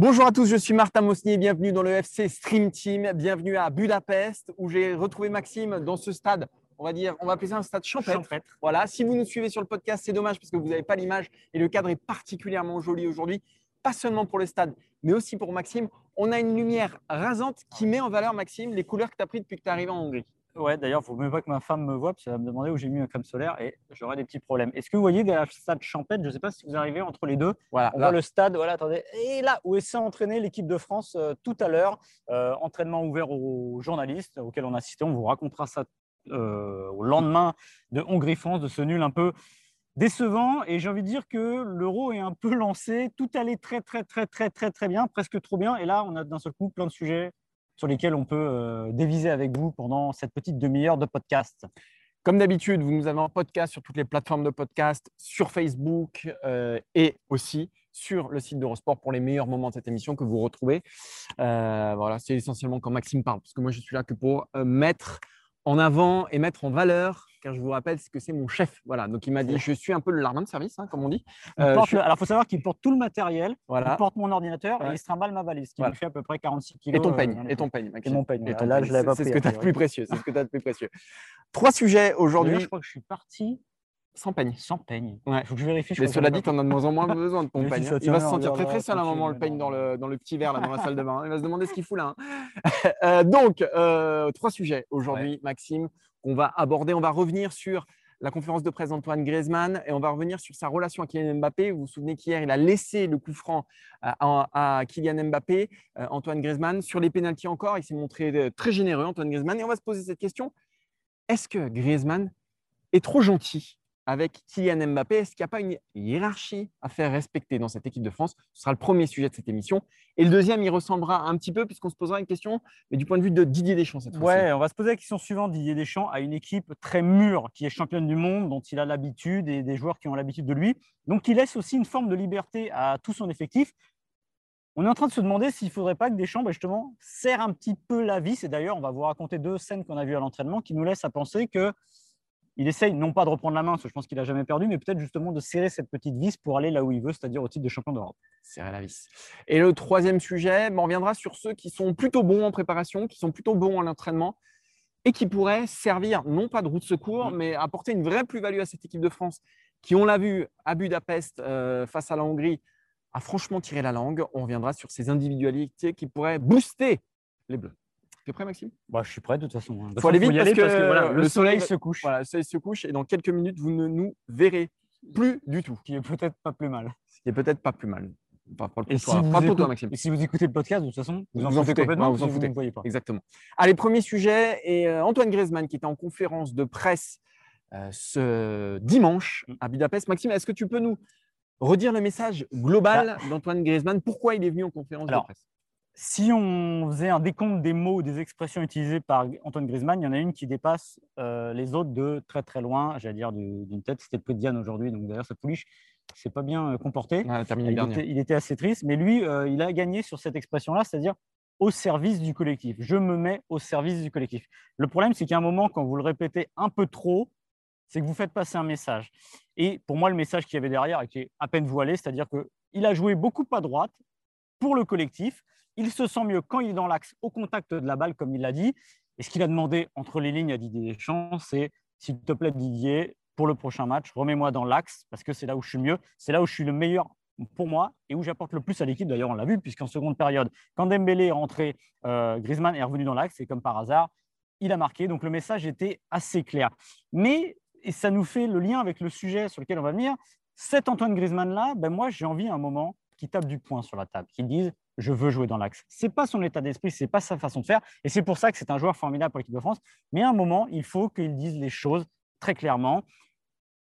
Bonjour à tous, je suis Martin Mosnier, bienvenue dans le FC Stream Team, bienvenue à Budapest où j'ai retrouvé Maxime dans ce stade, on va dire, on va appeler ça un stade champêtre. Champêtre. Voilà, si vous nous suivez sur le podcast, c'est dommage parce que vous n'avez pas l'image et le cadre est particulièrement joli aujourd'hui, pas seulement pour le stade, mais aussi pour Maxime. On a une lumière rasante qui met en valeur, Maxime, les couleurs que tu as prises depuis que tu es arrivé en Hongrie. Ouais, d'ailleurs, il faut même pas que ma femme me voie, parce qu'elle va me demander où j'ai mis ma crème solaire et j'aurai des petits problèmes. Est-ce que vous voyez derrière le stade Champêtre, je ne sais pas si vous arrivez entre les deux, Voilà, on là, voit le stade, voilà, attendez, et là où s'est entraîné l'équipe de France euh, tout à l'heure, euh, entraînement ouvert aux journalistes auxquels on a assisté, on vous racontera ça euh, au lendemain de Hongrie-France, de ce nul un peu décevant. Et j'ai envie de dire que l'euro est un peu lancé, tout allait très très très très très très bien, presque trop bien, et là on a d'un seul coup plein de sujets sur lesquels on peut euh, déviser avec vous pendant cette petite demi-heure de podcast. Comme d'habitude, vous nous avez en podcast sur toutes les plateformes de podcast, sur Facebook euh, et aussi sur le site d'Eurosport pour les meilleurs moments de cette émission que vous retrouvez. Euh, voilà, c'est essentiellement quand Maxime parle, parce que moi je suis là que pour mettre en avant et mettre en valeur, car je vous rappelle que c'est mon chef. Voilà, donc il m'a dit, je suis un peu le lardin de service, hein, comme on dit. Il Euh, je le- Alors, il faut savoir qu'il porte tout le matériel, Voilà, il porte mon ordinateur Ouais. et il se trimballe ma valise, qui Voilà. me fait à peu près 46 kg. et ton peigne, et ton peigne, Et Maxime. mon peigne. Et ouais. ton Là, peigne. je l'avais pas C'est ce que tu as de plus précieux. C'est ce que tu as de plus précieux. Trois sujets aujourd'hui Je crois que je suis parti sans peigne. sans peigne. Ouais. Il faut que je vérifie. je Mais cela dit, tu en as de moins en moins besoin de ton si peigne. ça hein. Il va se sentir très très seul à un moment, le peigne dans le, dans le petit verre là, dans la salle de bain. Il va se demander ce qu'il fout là. hein. Euh, donc, euh, trois sujets aujourd'hui, Maxime, qu'on va aborder. On va revenir sur la conférence de presse d'Antoine Griezmann et on va revenir sur sa relation avec Kylian Mbappé. Vous vous souvenez qu'hier, il a laissé le coup franc à, à- à Kylian Mbappé, euh, Antoine Griezmann. Sur les pénalties encore, il s'est montré euh, très généreux, Antoine Griezmann. Et on va se poser cette question est-ce que Griezmann est trop gentil avec Kylian Mbappé Est-ce qu'il n'y a pas une hiérarchie à faire respecter dans cette équipe de France? Ce sera le premier sujet de cette émission. Et le deuxième, il ressemblera un petit peu, puisqu'on se posera une question, mais du point de vue de Didier Deschamps cette fois-ci. Ouais, on va se poser la question suivante. Didier Deschamps a une équipe très mûre, qui est championne du monde, dont il a l'habitude et des joueurs qui ont l'habitude de lui. Donc, il laisse aussi une forme de liberté à tout son effectif. On est en train de se demander s'il ne faudrait pas que Deschamps, bah, justement, serre un petit peu la vis. Et d'ailleurs, on va vous raconter deux scènes qu'on a vues à l'entraînement qui nous laissent à penser que il essaye non pas de reprendre la main, parce que je pense qu'il n'a jamais perdu, mais peut-être justement de serrer cette petite vis pour aller là où il veut, c'est-à-dire au titre de champion d'Europe. serrer la vis. Et le troisième sujet, ben, on reviendra sur ceux qui sont plutôt bons en préparation, qui sont plutôt bons en entraînement et qui pourraient servir, non pas de roue de secours, Mm. mais apporter une vraie plus-value à cette équipe de France qui, on l'a vu à Budapest euh, face à la Hongrie, a franchement tiré la langue. On reviendra sur ces individualités qui pourraient booster les Bleus. Tu es prêt, Maxime? Bah, je suis prêt de toute façon. Il Faut aller vite parce que voilà, le le soleil soleil se couche, Voilà, ça se couche et dans quelques minutes, vous ne nous verrez plus du tout. ce qui est peut-être pas plus mal. Ce qui est peut-être pas plus mal. Pas pour, le Et toi, si, pas pour toi, écoutez- Maxime. et si vous écoutez le podcast, de toute façon, vous, en Vous en foutez foutez. complètement, vous en foutez. ne voyez pas. Exactement. Allez, premier sujet. Et euh, Antoine Griezmann, qui était en conférence de presse euh, ce dimanche Mm. à Budapest. Maxime, est-ce que tu peux nous redire le message global d'Antoine Griezmann? Pourquoi il est venu en conférence Bah. Alors, de presse? Si on faisait un décompte des mots, des expressions utilisées par Antoine Griezmann, il y en a une qui dépasse euh, les autres de très très loin, j'allais dire du- d'une tête. C'était le peu de Diane aujourd'hui, donc d'ailleurs, sa pouliche ne s'est pas bien euh, comporté. Il, était, il était assez triste, mais lui, euh, il a gagné sur cette expression-là, c'est-à-dire au service du collectif. Je me mets au service du collectif. Le problème, c'est qu'à un moment, quand vous le répétez un peu trop, c'est que vous faites passer un message. Et pour moi, le message qu'il y avait derrière était à peine voilé, c'est-à-dire qu'il a joué beaucoup à droite pour le collectif. Il se sent mieux quand il est dans l'axe, au contact de la balle, comme il l'a dit. Et ce qu'il a demandé entre les lignes à Didier Deschamps, c'est s'il te plaît, Didier, pour le prochain match, remets-moi dans l'axe, parce que c'est là où je suis mieux, c'est là où je suis le meilleur pour moi et où j'apporte le plus à l'équipe. D'ailleurs, on l'a vu, puisqu'en seconde période, quand Dembélé est rentré, euh, Griezmann est revenu dans l'axe, et comme par hasard, il a marqué. Donc le message était assez clair. Mais, et ça nous fait le lien avec le sujet sur lequel on va venir, cet Antoine Griezmann-là, ben moi, j'ai envie à un moment qu'il tape du poing sur la table, qu'il dise je veux jouer dans l'axe. C'est pas son état d'esprit, c'est pas sa façon de faire, et c'est pour ça que c'est un joueur formidable pour l'équipe de France. Mais à un moment, il faut qu'il dise les choses très clairement,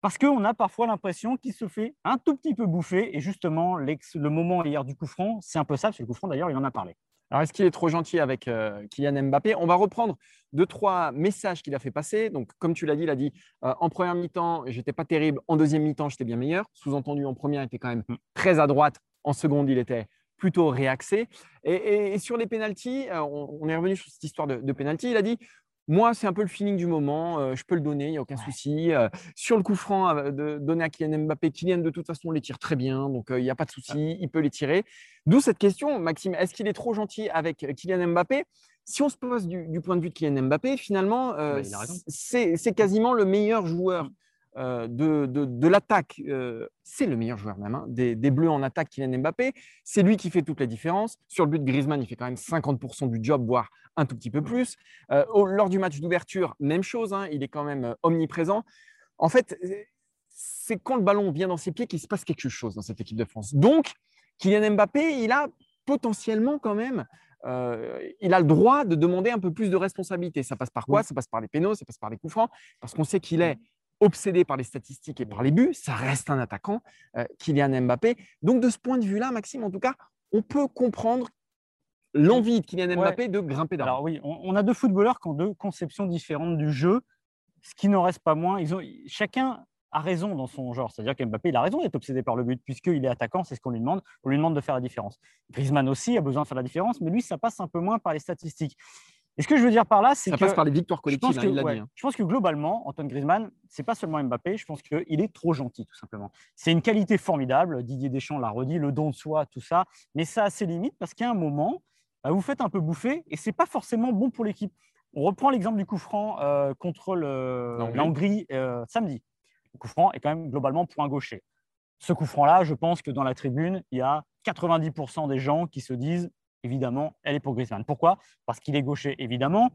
parce qu'on a parfois l'impression qu'il se fait un tout petit peu bouffer, et justement, le moment hier du coup franc, c'est un peu ça, parce que le coup franc, d'ailleurs, il en a parlé. Alors, est-ce qu'il est trop gentil avec euh, Kylian Mbappé? On va reprendre deux, trois messages qu'il a fait passer. Donc, comme tu l'as dit, il a dit euh, en première mi-temps, j'étais pas terrible. En deuxième mi-temps, j'étais bien meilleur. Sous-entendu, en première, il était quand même Mm. très à droite. En seconde, il était plutôt réaxé. Et, et- et sur les pénalties, euh, on, on est revenu sur cette histoire de, de pénalty. Il a dit moi, c'est un peu le feeling du moment. Euh, je peux le donner, il n'y a aucun souci. Euh, sur le coup franc, euh, de donner à Kylian Mbappé, Kylian, de toute façon, les tire très bien. Donc, il n'y a pas de souci, il peut les tirer. D'où cette question, Maxime, est-ce qu'il est trop gentil avec Kylian Mbappé? Si on se pose du, point de vue de Kylian Mbappé, finalement, c'est quasiment le meilleur joueur euh, de, l'attaque, euh, c'est le meilleur joueur même, hein, des, Bleus en attaque, Kylian Mbappé. C'est lui qui fait toute la différence. Sur le but de Griezmann, il fait quand même 50% du job, voire un tout petit peu plus. Euh, lors du match d'ouverture, même chose, hein, il est quand même omniprésent. En fait, c'est quand le ballon vient dans ses pieds qu'il se passe quelque chose dans cette équipe de France. Donc, Kylian Mbappé, il a potentiellement quand même il a le droit de demander un peu plus de responsabilité. Ça passe par quoi? Ça passe par les pénaux, ça passe par les coups francs, parce qu'on sait qu'il est obsédé par les statistiques et par les buts, ça reste un attaquant, euh, Kylian Mbappé. Donc de ce point de vue-là, Maxime, en tout cas, on peut comprendre l'envie de Kylian Mbappé de grimper dans. Alors oui, on, a deux footballeurs qui ont deux conceptions différentes du jeu, ce qui n'en reste pas moins. Ils ont, chacun a raison dans son genre. C'est-à-dire qu'Mbappé, il a raison d'être obsédé par le but, puisqu'il est attaquant, c'est ce qu'on lui demande. On lui demande de faire la différence. Griezmann aussi a besoin de faire la différence, mais lui, ça passe un peu moins par les statistiques. Et ce que je veux dire par là, c'est que. Ça passe par les victoires collectives, je pense, hein, que, hein. je pense que globalement, Antoine Griezmann, c'est pas seulement Mbappé, je pense qu'il est trop gentil, tout simplement. C'est une qualité formidable. Didier Deschamps l'a redit, le don de soi, tout ça. Mais ça a ses limites parce qu'à un moment, bah, vous faites un peu bouffer et c'est pas forcément bon pour l'équipe. On reprend l'exemple du coup franc euh, contre la Hongrie euh, samedi. Le coup franc est quand même globalement point gaucher. Ce coup franc-là, je pense que dans la tribune, il y a 90% des gens qui se disent évidemment, elle est pour Griezmann. Pourquoi? Parce qu'il est gaucher, évidemment.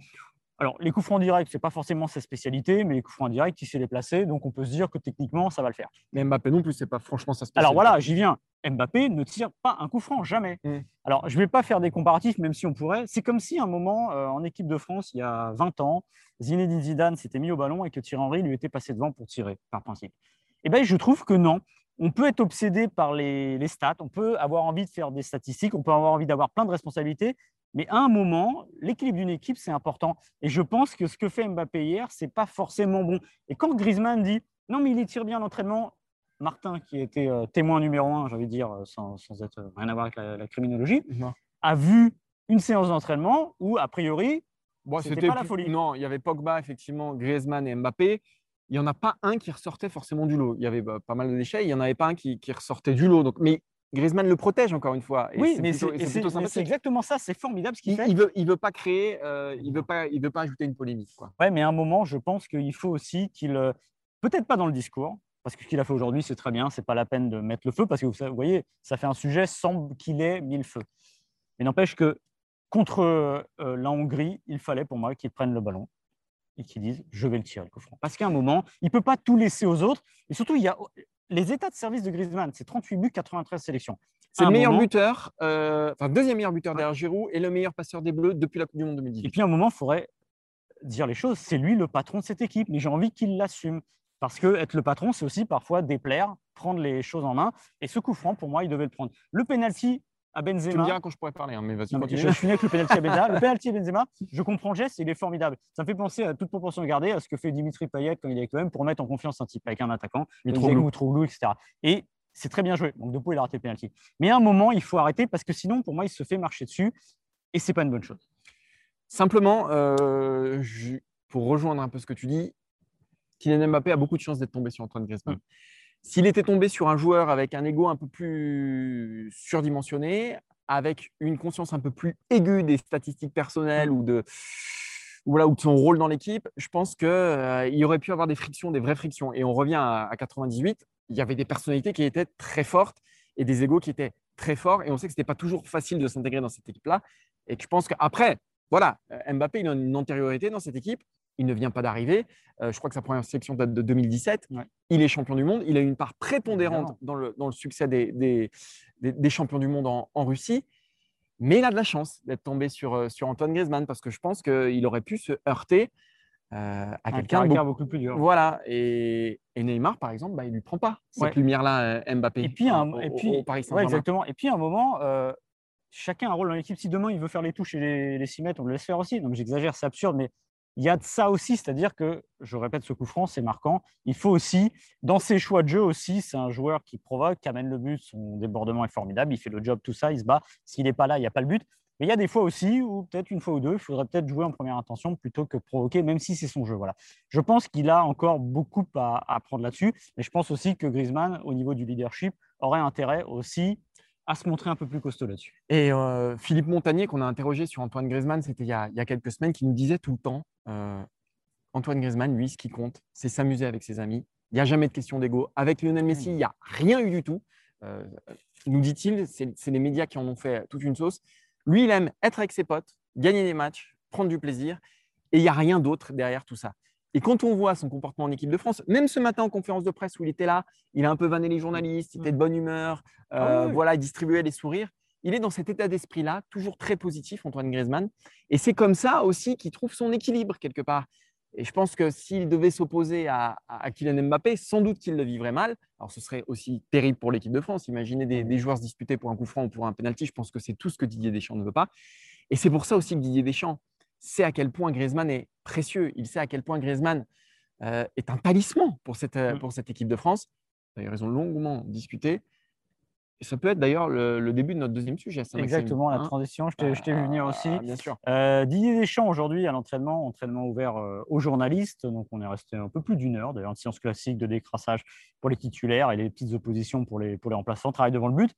Alors, les coups francs directs, ce n'est pas forcément sa spécialité, mais les coups francs directs, il sait les placer, donc on peut se dire que techniquement, ça va le faire. Mais Mbappé non plus, ce n'est pas franchement sa spécialité. Alors voilà, j'y viens. Mbappé ne tire pas un coup franc, jamais. Mm. Alors, je ne vais pas faire des comparatifs, même si on pourrait. C'est comme si, un moment, euh, en équipe de France, il y a 20 ans, Zinedine Zidane s'était mis au ballon et que Thierry Henry lui était passé devant pour tirer, par principe. Eh bien, je trouve que non on peut être obsédé par les, stats, on peut avoir envie de faire des statistiques, on peut avoir envie d'avoir plein de responsabilités, mais à un moment, l'équilibre d'une équipe, c'est important. Et je pense que ce que fait Mbappé hier, c'est pas forcément bon. Et quand Griezmann dit non, mais il tire bien l'entraînement, Martin, qui était euh, témoin numéro un, j'ai envie de dire, euh, sans, être euh, rien à voir avec la, criminologie, a vu une séance d'entraînement où, a priori, bon, c'était pas la folie. Non, il y avait Pogba, effectivement, Griezmann et Mbappé il n'y en a pas un qui ressortait forcément du lot. Il y avait bah, pas mal de déchets, il n'y en avait pas un qui, ressortait du lot. Donc, mais Griezmann le protège encore une fois. oui, mais c'est exactement ça, c'est formidable ce qu'il fait. Il veut, il veut pas créer, euh, il veut pas, il veut pas ajouter une polémique. Quoi. Ouais, mais à un moment, je pense qu'il faut aussi qu'il, euh, peut-être pas dans le discours, parce que ce qu'il a fait aujourd'hui, c'est très bien, c'est pas la peine de mettre le feu, parce que vous, voyez, ça fait un sujet sans qu'il ait mis le feu. Mais n'empêche que contre euh, la Hongrie, il fallait pour moi qu'il prenne le ballon, et qui disent je vais le tirer le coup franc. Parce qu'à un moment, il ne peut pas tout laisser aux autres. Et surtout, il y a les états de service de Griezmann, c'est 38 buts, 93 sélections. C'est le meilleur buteur, euh, enfin deuxième meilleur buteur derrière Giroud et le meilleur passeur des Bleus depuis la Coupe du Monde 2018. Et puis à un moment, il faudrait dire les choses. C'est lui le patron de cette équipe, mais j'ai envie qu'il l'assume. Parce que être le patron, c'est aussi parfois déplaire, prendre les choses en main. Et ce coup franc, pour moi, il devait le prendre. Le penalty, à Benzema. Tu me diras quand je pourrais parler, hein, mais vas-y. Je finis avec le penalty à Benzema. Le penalty à Benzema, je comprends le geste, il est formidable. Ça me fait penser à toute proportion gardée à ce que fait Dimitri Payet quand il est avec l'OM pour mettre en confiance un type avec un attaquant, Mitroglou, etc. Et c'est très bien joué. Donc Depo, il a raté le penalty. Mais à un moment, il faut arrêter parce que sinon, pour moi, il se fait marcher dessus et c'est pas une bonne chose. Simplement, euh, pour rejoindre un peu ce que tu dis, Kylian Mbappé a beaucoup de chance d'être tombé sur Antoine Griezmann. Mm. S'il était tombé sur un joueur avec un ego un peu plus surdimensionné, avec une conscience un peu plus aiguë des statistiques personnelles ou de, voilà, ou de son rôle dans l'équipe, je pense qu'il euh, aurait pu avoir des frictions, des vraies frictions. Et on revient à, 98, il y avait des personnalités qui étaient très fortes et des égos qui étaient très forts. Et on sait que ce n'était pas toujours facile de s'intégrer dans cette équipe-là. Et je pense qu'après, voilà, Mbappé, il a une antériorité dans cette équipe il ne vient pas d'arriver. Euh, je crois que sa première sélection date de 2017. Il est champion du monde. Il a une part prépondérante dans le, dans le, succès des, des, des, champions du monde en, Russie. Mais il a de la chance d'être tombé sur, euh, sur Antoine Griezmann parce que je pense qu'il aurait pu se heurter euh, à quelqu'un beaucoup, beaucoup, plus dur. Voilà. Et, Neymar, par exemple, bah, il ne lui prend pas cette lumière-là, Mbappé. Et puis, et puis Paris exactement. Et puis, à un moment, chacun a un rôle dans l'équipe. Si demain, il veut faire les touches et les, les 6 mètres, on le laisse faire aussi. Donc, j'exagère, c'est absurde, mais il y a de ça aussi, c'est-à-dire que, je répète, ce coup franc, c'est marquant. Il faut aussi, dans ses choix de jeu aussi, c'est un joueur qui provoque, qui amène le but, son débordement est formidable, il fait le job, tout ça, il se bat. S'il n'est pas là, il n'y a pas le but. Mais il y a des fois aussi, ou peut-être une fois ou deux, il faudrait peut-être jouer en première intention plutôt que provoquer, même si c'est son jeu. Voilà. Je pense qu'il a encore beaucoup à apprendre là-dessus, mais je pense aussi que Griezmann, au niveau du leadership, aurait intérêt aussi à se montrer un peu plus costaud là-dessus. Et euh, Philippe Montagnier, qu'on a interrogé sur Antoine Griezmann, c'était il, y a quelques semaines, qui nous disait tout le temps euh, Antoine Griezmann, lui, ce qui compte, c'est s'amuser avec ses amis. Il n'y a jamais de question d'ego. Avec Lionel Messi, il n'y a rien eu du tout. Euh, nous dit-il, c'est les médias qui en ont fait toute une sauce. Lui, il aime être avec ses potes, gagner des matchs, prendre du plaisir. Et il n'y a rien d'autre derrière tout ça. Et quand on voit son comportement en équipe de France, même ce matin en conférence de presse où il était là, il a un peu vanné les journalistes, il était de bonne humeur, euh, ah voilà, il distribuait les sourires. Il est dans cet état d'esprit-là, toujours très positif, Antoine Griezmann. Et c'est comme ça aussi qu'il trouve son équilibre quelque part. Et je pense que s'il devait s'opposer à, Kylian Mbappé, sans doute qu'il le vivrait mal. Alors ce serait aussi terrible pour l'équipe de France. Imaginez des, des, joueurs se disputer pour un coup franc ou pour un penalty. Je pense que c'est tout ce que Didier Deschamps ne veut pas. Et c'est pour ça aussi que Didier Deschamps sait à quel point Griezmann est précieux. Il sait à quel point Griezmann euh, est un talisman pour cette, euh, mm. pour cette équipe de France. D'ailleurs, ils ont longuement discuté. Et ça peut être d'ailleurs le, début de notre deuxième sujet. Exactement, la hein. transition. Je t'ai vu venir aussi. Ah, bien sûr. Euh, Didier Deschamps, aujourd'hui, à l'entraînement, entraînement ouvert aux journalistes. Donc, on est resté un peu plus d'une heure. D'ailleurs, une séance classique de décrassage pour les titulaires et les petites oppositions pour les, pour les remplaçants. Travail devant le but.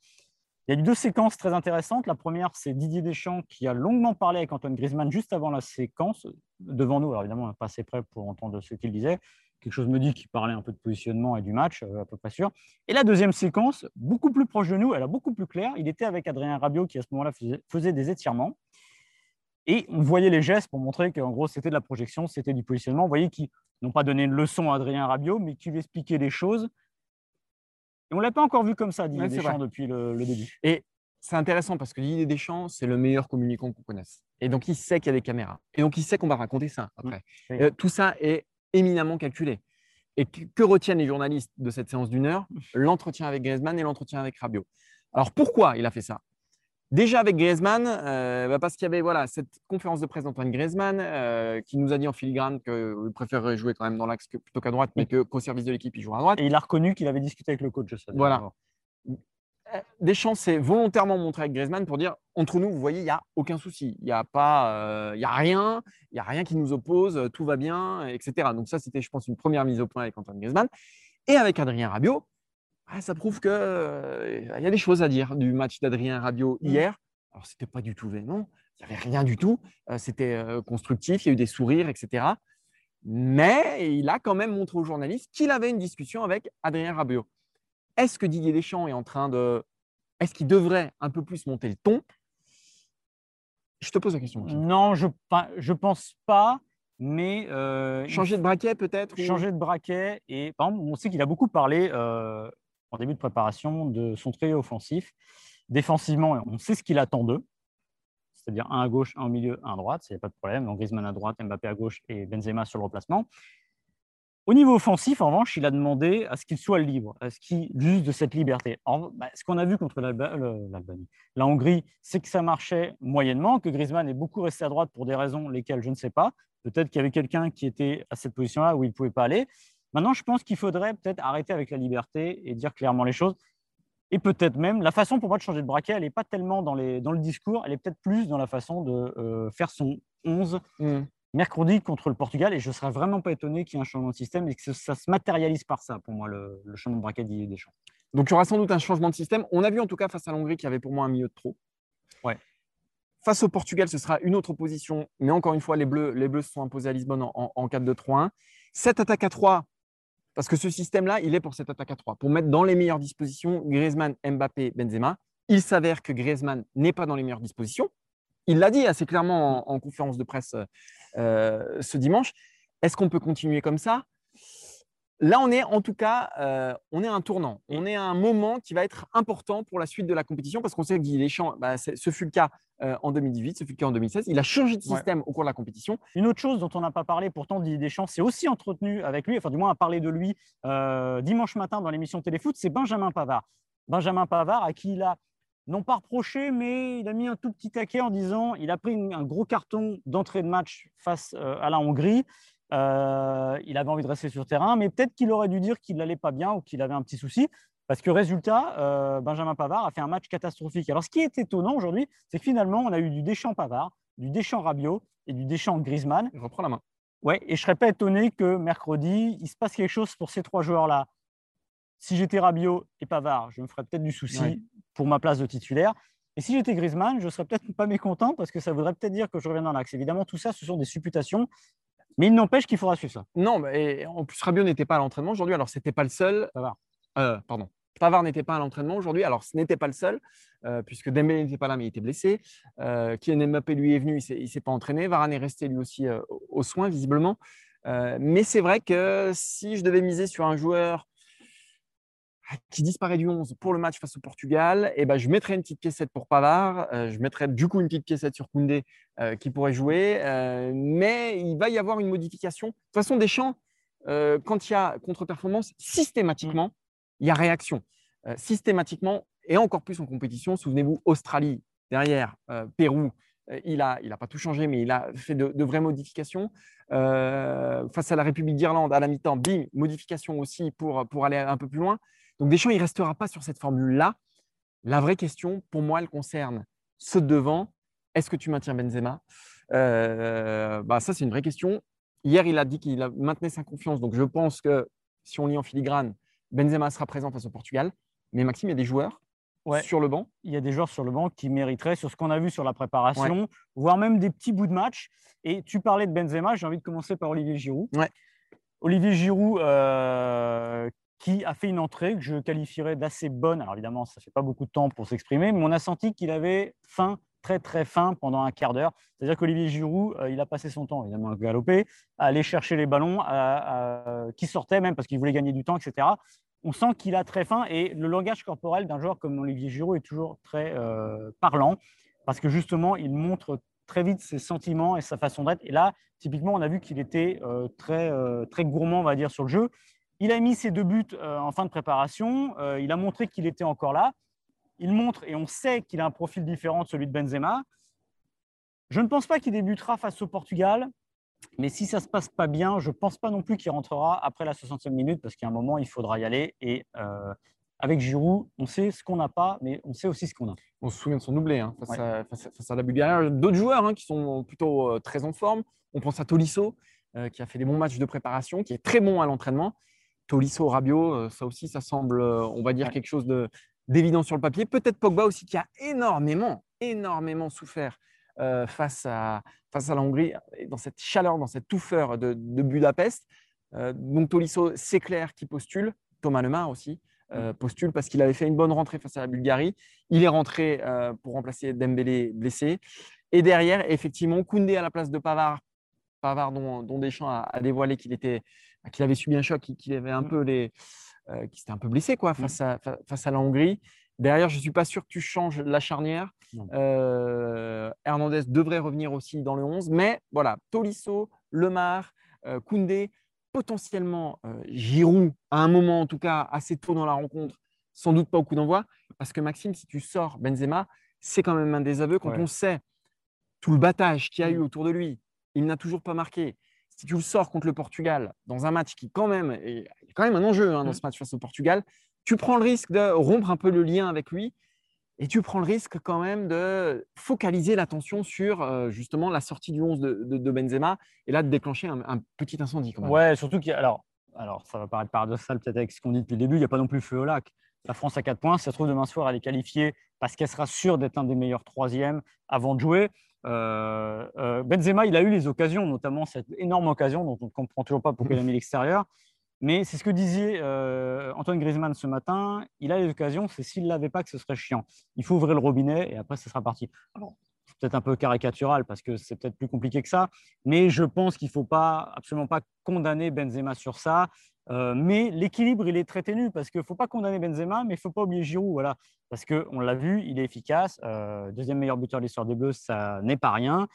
Il y a eu deux séquences très intéressantes. La première, c'est Didier Deschamps qui a longuement parlé avec Antoine Griezmann juste avant la séquence, devant nous. Alors évidemment, on n'est pas assez près pour entendre ce qu'il disait. Quelque chose me dit qu'il parlait un peu de positionnement et du match, euh, à peu près sûr. Et la deuxième séquence, beaucoup plus proche de nous, elle est beaucoup plus claire. Il était avec Adrien Rabiot qui, à ce moment-là, faisait, des étirements. Et on voyait les gestes pour montrer qu'en gros, c'était de la projection, c'était du positionnement. Vous voyez qu'ils n'ont pas donné une leçon à Adrien Rabiot, mais qui lui expliquaient les choses on ne l'a pas encore vu comme ça, Didier Deschamps, depuis le, début. Et c'est intéressant parce que Didier Deschamps, c'est le meilleur communicant qu'on connaisse. Et donc, il sait qu'il y a des caméras. Et donc, il sait qu'on va raconter ça après. Mm. Euh, tout ça est éminemment calculé. Et que, retiennent les journalistes de cette séance d'une heure? L'entretien avec Griezmann et l'entretien avec Rabiot. Alors, pourquoi il a fait ça? Déjà avec Griezmann, euh, bah, parce qu'il y avait voilà, cette conférence de presse d'Antoine Griezmann euh, qui nous a dit en filigrane qu'il préférerait jouer quand même dans l'axe plutôt qu'à droite, mais qu'au service de l'équipe, il jouera à droite. Et il a reconnu qu'il avait discuté avec le coach. Ça, voilà. Euh, Deschamps s'est volontairement montré avec Griezmann pour dire entre nous, vous voyez, il n'y a aucun souci. Il n'y a, pas, il y a rien, il n'y a rien qui nous oppose, tout va bien, etc. Donc, ça, c'était, je pense, une première mise au point avec Antoine Griezmann. Et avec Adrien Rabiot, ah, ça prouve qu'il euh, y a des choses à dire du match d'Adrien Rabiot mmh. hier. Alors, ce n'était pas du tout vénement, il n'y avait rien du tout. Euh, c'était euh, constructif, il y a eu des sourires, etc. Mais il a quand même montré aux journalistes qu'il avait une discussion avec Adrien Rabiot. Est-ce que Didier Deschamps est en train de. Est-ce qu'il devrait un peu plus monter le ton? Je te pose la question. Non, je ne pense pas. Mais changer de braquet peut-être Changer de braquet. Et par exemple, on sait qu'il a beaucoup parlé en début de préparation de son trio offensif. Défensivement, on sait ce qu'il attend d'eux, c'est-à-dire un à gauche, un au milieu, un à droite, il n'y a pas de problème. Donc Griezmann à droite, Mbappé à gauche et Benzema sur le remplacement. Au niveau offensif, en revanche, il a demandé à ce qu'il soit libre, à ce qu'il use de cette liberté. Bah, ce qu'on a vu contre l'Albanie, la Hongrie, c'est que ça marchait moyennement, que Griezmann est beaucoup resté à droite pour des raisons lesquelles je ne sais pas. Peut-être qu'il y avait quelqu'un qui était à cette position-là où il ne pouvait pas aller. Maintenant, je pense qu'il faudrait peut-être arrêter avec la liberté et dire clairement les choses. Et peut-être même, la façon pour moi de changer de braquet, elle n'est pas tellement dans, les, dans le discours, elle est peut-être plus dans la façon de euh, faire son 11 mm. mercredi contre le Portugal. Et je ne serais vraiment pas étonné qu'il y ait un changement de système et que ça se matérialise par ça, pour moi, le, changement de braquet des Deschamps. Donc, il y aura sans doute un changement de système. On a vu en tout cas face à l'Hongrie qu'il y avait pour moi un milieu de trop. Ouais. Face au Portugal, ce sera une autre position. Mais encore une fois, les Bleus, les Bleus se sont imposés à Lisbonne en, en 4-2-3-1. Cette attaque à 3, parce que ce système-là, il est pour cette attaque à 3, pour mettre dans les meilleures dispositions Griezmann, Mbappé, Benzema. Il s'avère que Griezmann n'est pas dans les meilleures dispositions. Il l'a dit assez clairement en, conférence de presse euh, ce dimanche. Est-ce qu'on peut continuer comme ça? Là, on est en tout cas, euh, on est à un tournant. On est à un moment qui va être important pour la suite de la compétition parce qu'on sait que Guy Deschamps, bah, ce fut le cas euh, en 2018, ce fut le cas en 2016. Il a changé de système au cours de la compétition. Une autre chose dont on n'a pas parlé, pourtant Didier Deschamps s'est aussi entretenu avec lui, enfin du moins a parlé de lui euh, dimanche matin dans l'émission Téléfoot, c'est Benjamin Pavard. Benjamin Pavard à qui il a non pas reproché, mais il a mis un tout petit taquet en disant il a pris un gros carton d'entrée de match face à la Hongrie. Euh, il avait envie de rester sur terrain, mais peut-être qu'il aurait dû dire qu'il n'allait pas bien ou qu'il avait un petit souci. Parce que résultat, euh, Benjamin Pavard a fait un match catastrophique. Alors, ce qui est étonnant aujourd'hui, c'est que finalement, on a eu du Deschamps Pavard, du Deschamps Rabiot et du Deschamps Griezmann. Je reprends la main. Ouais, et je serais pas étonné que mercredi, il se passe quelque chose pour ces trois joueurs-là. Si j'étais Rabiot et Pavard, je me ferais peut-être du souci pour ma place de titulaire. Et si j'étais Griezmann, je serais peut-être pas mécontent parce que ça voudrait peut-être dire que je reviens dans l'axe. Évidemment, tout ça, ce sont des supputations. Mais il n'empêche qu'il faudra suivre ça. Non, et en plus, Rabiot n'était pas à l'entraînement aujourd'hui. Alors, c'était pas le seul. Pavard. Euh, pardon. Pavard n'était pas à l'entraînement aujourd'hui. Alors, ce n'était pas le seul, euh, puisque Dembélé n'était pas là, mais il était blessé. Euh, Kylian Mbappé, lui, est venu, il ne s'est pas entraîné. Varane est resté, lui aussi, euh, aux soins, visiblement. mais c'est vrai que si je devais miser sur un joueur qui disparaît du 11 pour le match face au Portugal, eh ben, je mettrais une petite piécette pour Pavard, je mettrais du coup une petite piécette sur Koundé qui pourrait jouer, mais il va y avoir une modification. De toute façon, Deschamps, quand il y a contre-performance, systématiquement, il y a réaction. systématiquement, et encore plus en compétition, souvenez-vous, Australie, derrière, Pérou, il n'a il a pas tout changé, mais il a fait de, de vraies modifications. face à la République d'Irlande, à la mi-temps, bim, modification aussi pour, pour aller un peu plus loin. Donc Deschamps, il ne restera pas sur cette formule-là. La vraie question, pour moi, elle concerne ceux devant. Est-ce que tu maintiens Benzema? Euh, bah, Ça, c'est une vraie question. Hier, il a dit qu'il maintenait sa confiance. Donc je pense que si on lit en filigrane, Benzema sera présent face au Portugal. Mais Maxime, il y a des joueurs sur le banc? Il y a des joueurs sur le banc qui mériteraient, sur ce qu'on a vu sur la préparation, voire même des petits bouts de match. Et tu parlais de Benzema, j'ai envie de commencer par Olivier Giroud. Olivier Giroud, euh, qui a fait une entrée que je qualifierais d'assez bonne. Alors évidemment, ça ne fait pas beaucoup de temps pour s'exprimer, mais on a senti qu'il avait faim, très très faim pendant un quart d'heure. C'est-à-dire qu'Olivier Giroud, euh, il a passé son temps évidemment à galoper, à aller chercher les ballons, qui sortaient même parce qu'il voulait gagner du temps, etc. On sent qu'il a très faim et le langage corporel d'un joueur comme Olivier Giroud est toujours très euh, parlant parce que justement, il montre très vite ses sentiments et sa façon d'être. Et là, typiquement, on a vu qu'il était euh, très, très gourmand, on va dire, sur le jeu. Il a mis ses deux buts euh, en fin de préparation. Euh, il a montré qu'il était encore là. Il montre, et on sait qu'il a un profil différent de celui de Benzema. Je ne pense pas qu'il débutera face au Portugal. Mais si ça ne se passe pas bien, je ne pense pas non plus qu'il rentrera après la 60e minute, parce qu'à un moment, il faudra y aller. Et euh, avec Giroud, on sait ce qu'on n'a pas, mais on sait aussi ce qu'on a. On se souvient de son doublé hein, face, à, la Bulgarie. D'autres joueurs hein, qui sont plutôt très en forme. On pense à Tolisso, qui a fait des bons matchs de préparation, qui est très bon à l'entraînement. Tolisso, Rabiot, euh, ça aussi, ça semble, euh, on va dire, quelque chose d'évident sur le papier. Peut-être Pogba aussi, qui a énormément, énormément souffert euh, face, à, face à la Hongrie, dans cette chaleur, dans cette touffeur de, Budapest. donc Tolisso, c'est clair qu'il postule. Thomas Lemar aussi mm. postule parce qu'il avait fait une bonne rentrée face à la Bulgarie. Il est rentré pour remplacer Dembélé blessé. Et derrière, effectivement, Koundé à la place de Pavard, Pavard dont, Deschamps a dévoilé qu'il était qu'il avait subi un choc, qu'il avait un mmh. peu les, euh, qui s'était un peu blessé quoi, mmh. face, à, face à la Hongrie. Derrière, je ne suis pas sûr que tu changes la charnière. Euh, Hernandez devrait revenir aussi dans le 11. Mais voilà, Tolisso, Lemar, euh, Koundé, potentiellement Giroud, à un moment en tout cas assez tôt dans la rencontre, sans doute pas au coup d'envoi. Parce que Maxime, si tu sors Benzema, c'est quand même un désaveu quand on sait tout le battage qu'il y a eu mmh. autour de lui. Il n'a toujours pas marqué si tu le sors contre le Portugal dans un match qui quand même est quand même un enjeu hein, dans mmh. ce match face au Portugal, tu prends le risque de rompre un peu le lien avec lui et tu prends le risque quand même de focaliser l'attention sur euh, justement la sortie du 11 de, Benzema et là de déclencher un, petit incendie. Quand même. Ouais, surtout qu'il alors, alors ça va paraître paradoxal peut-être avec ce qu'on dit depuis le début, il n'y a pas non plus feu au lac. La France a 4 points, ça se trouve demain soir elle est qualifiée parce qu'elle sera sûre d'être un des meilleurs troisièmes avant de jouer. Euh, euh, Benzema, il a eu les occasions, notamment cette énorme occasion dont on ne comprend toujours pas pourquoi il a mis l'extérieur. Mais c'est ce que disait euh, Antoine Griezmann ce matin. Il a les occasions, c'est s'il ne l'avait pas que ce serait chiant. Il faut ouvrir le robinet et après, ce sera parti. c'est peut-être un peu caricatural parce que c'est peut-être plus compliqué que ça. Mais je pense qu'il ne faut pas, absolument pas condamner Benzema sur ça. Euh, mais l'équilibre, il est très ténu parce qu'il ne faut pas condamner Benzema, mais il ne faut pas oublier Giroud. Voilà. Parce qu'on l'a vu, il est efficace. Euh, deuxième meilleur buteur de l'histoire des Bleus, ça n'est pas rien.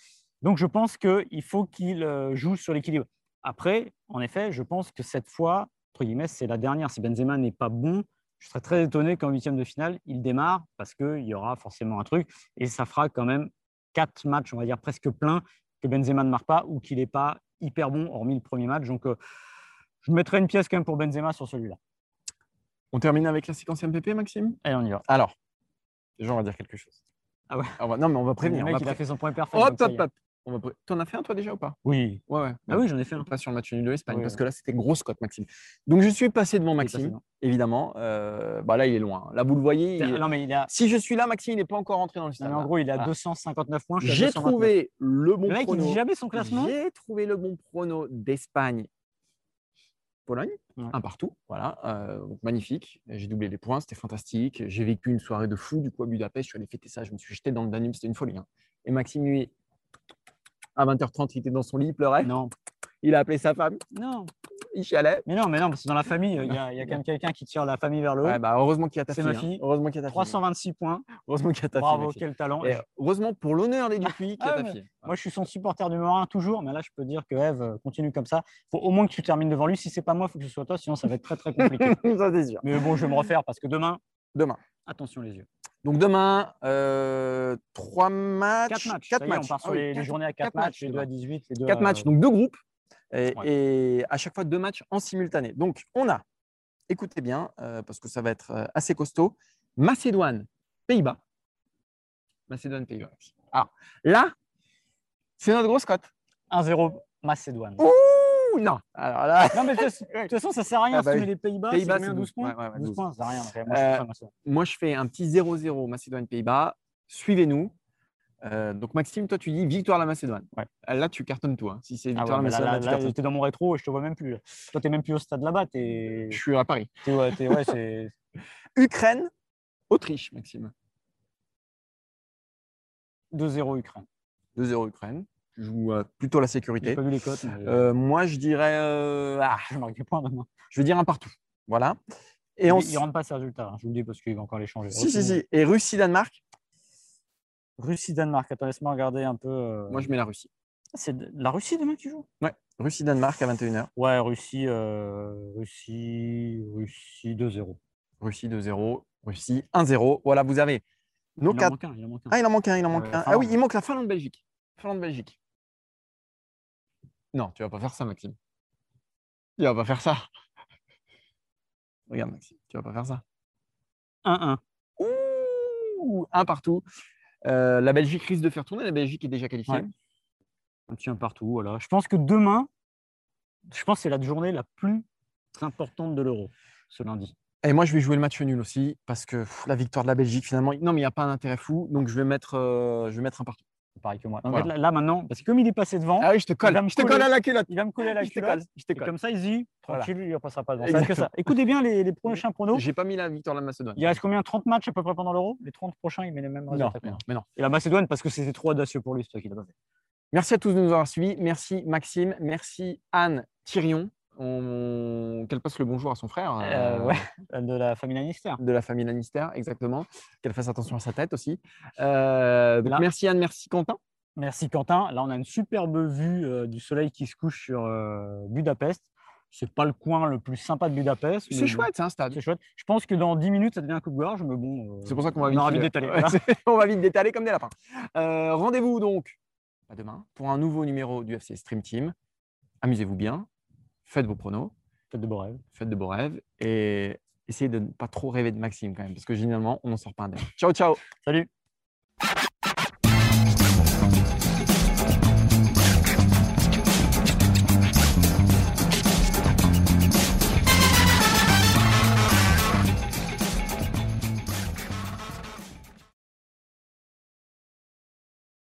Donc je pense qu'il faut qu'il euh, joue sur l'équilibre. Après, en effet, je pense que cette fois, entre guillemets, c'est la dernière. Si Benzema n'est pas bon, je serais très étonné qu'en huitième de finale, il démarre parce qu'il y aura forcément un truc. Et ça fera quand même quatre matchs, on va dire presque pleins, que Benzema ne marque pas ou qu'il n'est pas hyper bon, hormis le premier match. Donc je mettrais une pièce quand même pour Benzema sur celui-là. On termine avec la séquence MPP, Maxime? Allez, on y va. Alors, déjà, on va dire quelque chose. Ah ouais On va- Non, mais on va prévenir. Le on mec, va il a fait son point perfect. Hop, hop, hop. On va T'en as fait un, toi, déjà, ou pas? Oui. Ouais, ouais. Ah oui, j'en ai fait un. Pas sur le match nul de l'Espagne, Oui, parce que là, c'était grosse cote, Maxime. Donc, je suis passé devant passé Maxime, évidemment. Euh, bah, là, il est loin. Là, vous le voyez. il Non, mais il a. Si je suis là, Maxime, il n'est pas encore rentré dans le non, mais en gros, il a Voilà. 259 points. J'ai 229. trouvé le bon Le mec, il dit jamais son classement. J'ai trouvé le bon prono d'Espagne. Pologne, Ouais. un partout, voilà, euh, donc magnifique. J'ai doublé les points, c'était fantastique. J'ai vécu une soirée de fou du coup à Budapest. Je suis allé fêter ça, je me suis jeté dans le Danube, c'était une folie. hein. Et Maxime, lui, à 20h30, il était dans son lit, il pleurait. Non. Il a appelé sa femme, Non. Il chialait. Mais non, mais non, parce que dans la famille, il y a, il y a quand même quelqu'un qui tire la famille vers le haut. Ouais, bah, heureusement qu'il y a ta C'est fille. ma hein. fille. Heureusement qu'il y a ta fille. 326 points. Heureusement qu'il y a ta Bravo, fille. quel talent. Et heureusement pour l'honneur des Dupuis qu'il y a Ah, ta fille. Moi, je suis son supporter numéro un toujours, mais là, je peux dire que Eve euh, continue comme ça. Il faut au moins que tu termines devant lui. Si c'est pas moi, il faut que ce soit toi, sinon ça va être très très compliqué. ça, c'est sûr. mais bon, je vais me refaire parce que demain, Demain. attention les yeux. Donc demain, euh, trois matchs. 4 matchs. Quatre Ça y est, matchs. on part Ah sur oui, les, journées à 4 quatre matchs, matchs les deux à 18, les deux Quatre à- matchs, donc deux groupes, et, Ouais. et à chaque fois deux matchs en simultané. Donc on a, écoutez bien, euh, parce que ça va être euh, assez costaud, Macédoine, Pays-Bas. Macédoine, Pays-Bas. Alors là, c'est notre grosse cote. 1-0 Macédoine. Ouh, non. Alors là, Non, mais de toute façon, ça sert à rien Ah bah si tu oui. mets les Pays-Bas. Pays-Bas, c'est combien, c'est 12 points Ouais, ouais, ouais, 12 12. points, ça sert à rien. Moi, je suis Euh, moi je fais un petit 0-0 Macédoine-Pays-Bas. Suivez-nous. Euh, donc Maxime, toi tu dis victoire de la Macédoine. Ouais. Là tu cartonnes tout. hein. Si c'est Ah victoire ouais, de la là, Macédoine, là, tu là, t'es dans mon rétro et je te vois même plus. là. Toi, t'es même plus au stade là-bas. Je suis à Paris. ouais, Ukraine, Autriche, Maxime. 2-0 Ukraine. 2-0 Ukraine. Tu joues euh, plutôt la sécurité. pas vu les cotes. mais Euh, moi, je dirais. euh, ah, Je marque des points maintenant. je vais dire un partout. Voilà. Et on... il rentre pas ces résultats. hein, je vous le dis parce qu'il va encore les changer. Si, si, si. Et Russie-Danemark, Russie-Danemark. Attends, laisse-moi regarder un peu. euh, moi, je mets la Russie. C'est de- la Russie demain qui joue? Russie-Danemark à 21h. Ouais, Russie, euh, Russie, Russie 2-0. Russie 2-0. Russie 1-0. Voilà, vous avez nos il en quatre. manque un, il en manque un. Ah, il en manque un, il en manque Euh, un. Ah Finlande. oui, il manque la Finlande-Belgique. Finlande-Belgique. Non, tu vas pas faire ça, Maxime. Tu vas pas faire ça. Regarde, Maxime, tu vas pas faire ça. 1-1. Ouh, un partout. Euh, la Belgique risque de faire tourner. La Belgique est déjà qualifiée. Ouais. Un petit un partout. Voilà. Je pense que demain, je pense que c'est la journée la plus importante de l'Euro, ce lundi. Et moi, je vais jouer le match nul aussi parce que pff, la victoire de la Belgique, finalement, non, mais il n'y a pas d'intérêt fou. Donc, je vais mettre, euh, je vais mettre un partout. Pareil que moi. Voilà. là, là, maintenant, parce que comme il est passé devant, Ah oui, je te colle. va me Je te colle à la culotte. il va me coller à la Je te colle. Je te Et colle. comme ça, il se dit, Voilà. tranquille, il ne repassera pas devant. Ça que ça. Écoutez bien les, les prochains pronos. J'ai pas mis la victoire de la Macédoine. Il reste combien? 30 matchs à peu près pendant l'Euro? Les 30 prochains, il met les mêmes résultats. non, mais non. Et la Macédoine, parce que c'était trop audacieux pour lui, c'est a pas fait. Merci à tous de nous avoir suivis. Merci Maxime. Merci Anne Thirion. On... Qu'elle passe le bonjour à son frère. Euh, euh, ouais, de la famille Lannister. De la famille Lannister, exactement. Qu'elle fasse attention à sa tête aussi. Euh, donc Là. merci Anne, merci Quentin. Merci Quentin. Là, on a une superbe vue euh, du soleil qui se couche sur euh, Budapest. C'est pas le coin le plus sympa de Budapest. C'est chouette, c'est un stade. C'est chouette. Je pense que dans 10 minutes, ça devient un coup de gorge, mais bon. euh, C'est pour ça qu'on va on vite, filer. d'étaler. Voilà. on va vite détaler comme des lapins. Euh, Rendez-vous donc à demain pour un nouveau numéro du FC Stream Team. Amusez-vous bien, faites vos pronos, Faites de beaux rêves. faites de beaux rêves et essayez de ne pas trop rêver de Maxime quand même, parce que généralement, on n'en sort pas indemne. Ciao, ciao Salut